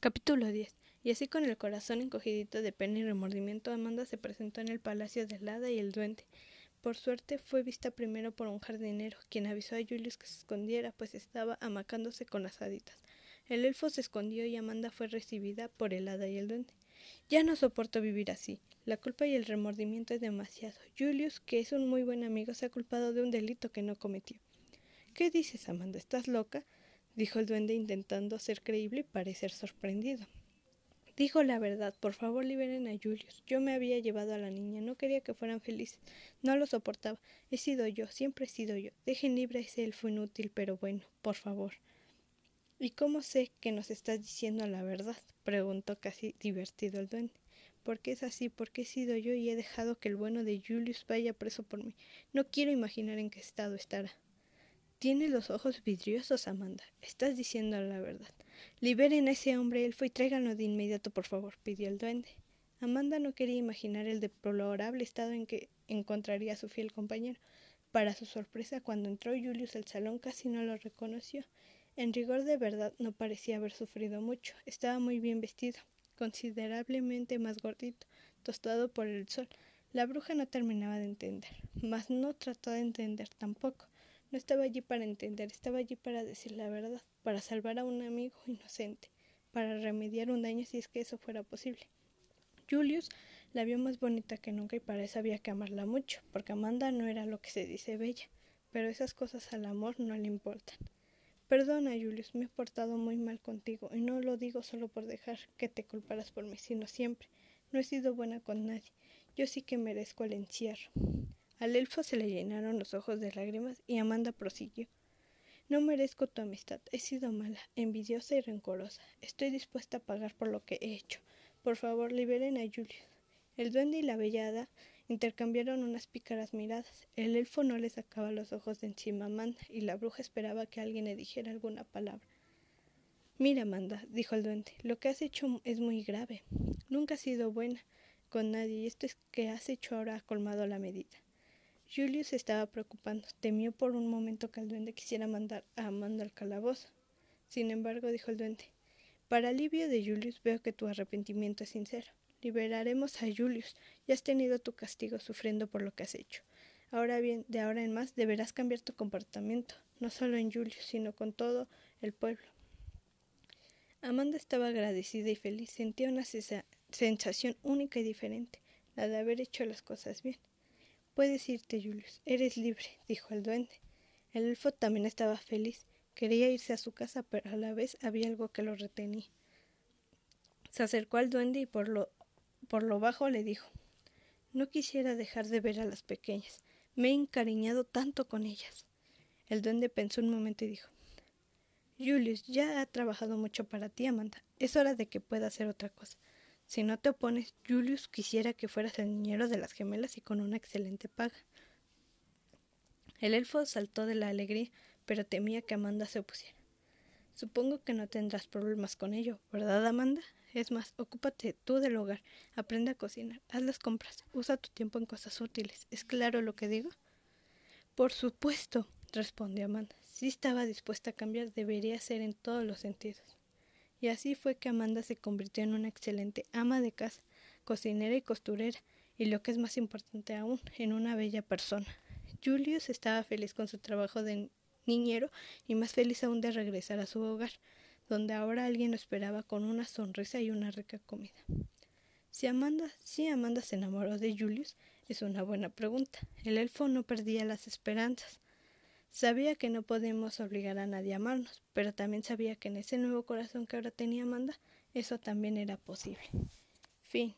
Capítulo 10. Y así con el corazón encogidito de pena y remordimiento, Amanda se presentó en el palacio de Hada y el duende. Por suerte fue vista primero por un jardinero, quien avisó a Julius que se escondiera, pues estaba amacándose con las haditas. El elfo se escondió y Amanda fue recibida por el hada y el duende. Ya no soporto vivir así. La culpa y el remordimiento es demasiado. Julius, que es un muy buen amigo, se ha culpado de un delito que no cometió. ¿Qué dices, Amanda? ¿Estás loca? Dijo el duende intentando ser creíble y parecer sorprendido. Dijo la verdad, por favor liberen a Julius. Yo me había llevado a la niña, no quería que fueran felices, no lo soportaba. He sido yo, siempre he sido yo. Dejen libre a ese elfo inútil, pero bueno, por favor. ¿Y cómo sé que nos estás diciendo la verdad? preguntó casi divertido el duende. Porque es así, porque he sido yo y he dejado que el bueno de Julius vaya preso por mí. No quiero imaginar en qué estado estará. Tienes los ojos vidriosos, Amanda. Estás diciendo la verdad. Liberen a ese hombre elfo y tráiganlo de inmediato, por favor, pidió el duende. Amanda no quería imaginar el deplorable estado en que encontraría a su fiel compañero. Para su sorpresa, cuando entró Julius al salón casi no lo reconoció. En rigor de verdad no parecía haber sufrido mucho. Estaba muy bien vestido, considerablemente más gordito, tostado por el sol. La bruja no terminaba de entender, mas no trató de entender tampoco. No estaba allí para entender, estaba allí para decir la verdad, para salvar a un amigo inocente, para remediar un daño si es que eso fuera posible. Julius la vio más bonita que nunca y para eso había que amarla mucho, porque Amanda no era lo que se dice bella, pero esas cosas al amor no le importan. Perdona, Julius, me he portado muy mal contigo, y no lo digo solo por dejar que te culparas por mí, sino siempre. No he sido buena con nadie. Yo sí que merezco el encierro. Al elfo se le llenaron los ojos de lágrimas y Amanda prosiguió. No merezco tu amistad. He sido mala, envidiosa y rencorosa. Estoy dispuesta a pagar por lo que he hecho. Por favor, liberen a Julius. El duende y la bellada intercambiaron unas pícaras miradas. El elfo no le sacaba los ojos de encima a Amanda y la bruja esperaba que alguien le dijera alguna palabra. Mira, Amanda, dijo el duende, lo que has hecho es muy grave. Nunca has sido buena con nadie y esto es que has hecho ahora ha colmado la medida. Julius estaba preocupando. Temió por un momento que el duende quisiera mandar a Amanda al calabozo. Sin embargo, dijo el duende, para alivio de Julius veo que tu arrepentimiento es sincero. Liberaremos a Julius. Ya has tenido tu castigo sufriendo por lo que has hecho. Ahora bien, de ahora en más deberás cambiar tu comportamiento, no solo en Julius, sino con todo el pueblo. Amanda estaba agradecida y feliz. Sentía una sensación única y diferente, la de haber hecho las cosas bien. Puedes irte, Julius. Eres libre, dijo el duende. El elfo también estaba feliz. Quería irse a su casa, pero a la vez había algo que lo retenía. Se acercó al duende y por lo, por lo bajo le dijo No quisiera dejar de ver a las pequeñas. Me he encariñado tanto con ellas. El duende pensó un momento y dijo Julius ya ha trabajado mucho para ti, Amanda. Es hora de que pueda hacer otra cosa. Si no te opones, Julius quisiera que fueras el niñero de las gemelas y con una excelente paga. El elfo saltó de la alegría, pero temía que Amanda se opusiera. Supongo que no tendrás problemas con ello, ¿verdad, Amanda? Es más, ocúpate tú del hogar, aprende a cocinar, haz las compras, usa tu tiempo en cosas útiles. ¿Es claro lo que digo? Por supuesto, respondió Amanda. Si estaba dispuesta a cambiar, debería ser en todos los sentidos. Y así fue que Amanda se convirtió en una excelente ama de casa, cocinera y costurera, y lo que es más importante aún, en una bella persona. Julius estaba feliz con su trabajo de niñero y más feliz aún de regresar a su hogar, donde ahora alguien lo esperaba con una sonrisa y una rica comida. Si Amanda, si Amanda se enamoró de Julius, es una buena pregunta. El elfo no perdía las esperanzas. Sabía que no podemos obligar a nadie a amarnos, pero también sabía que en ese nuevo corazón que ahora tenía Amanda, eso también era posible. Fin.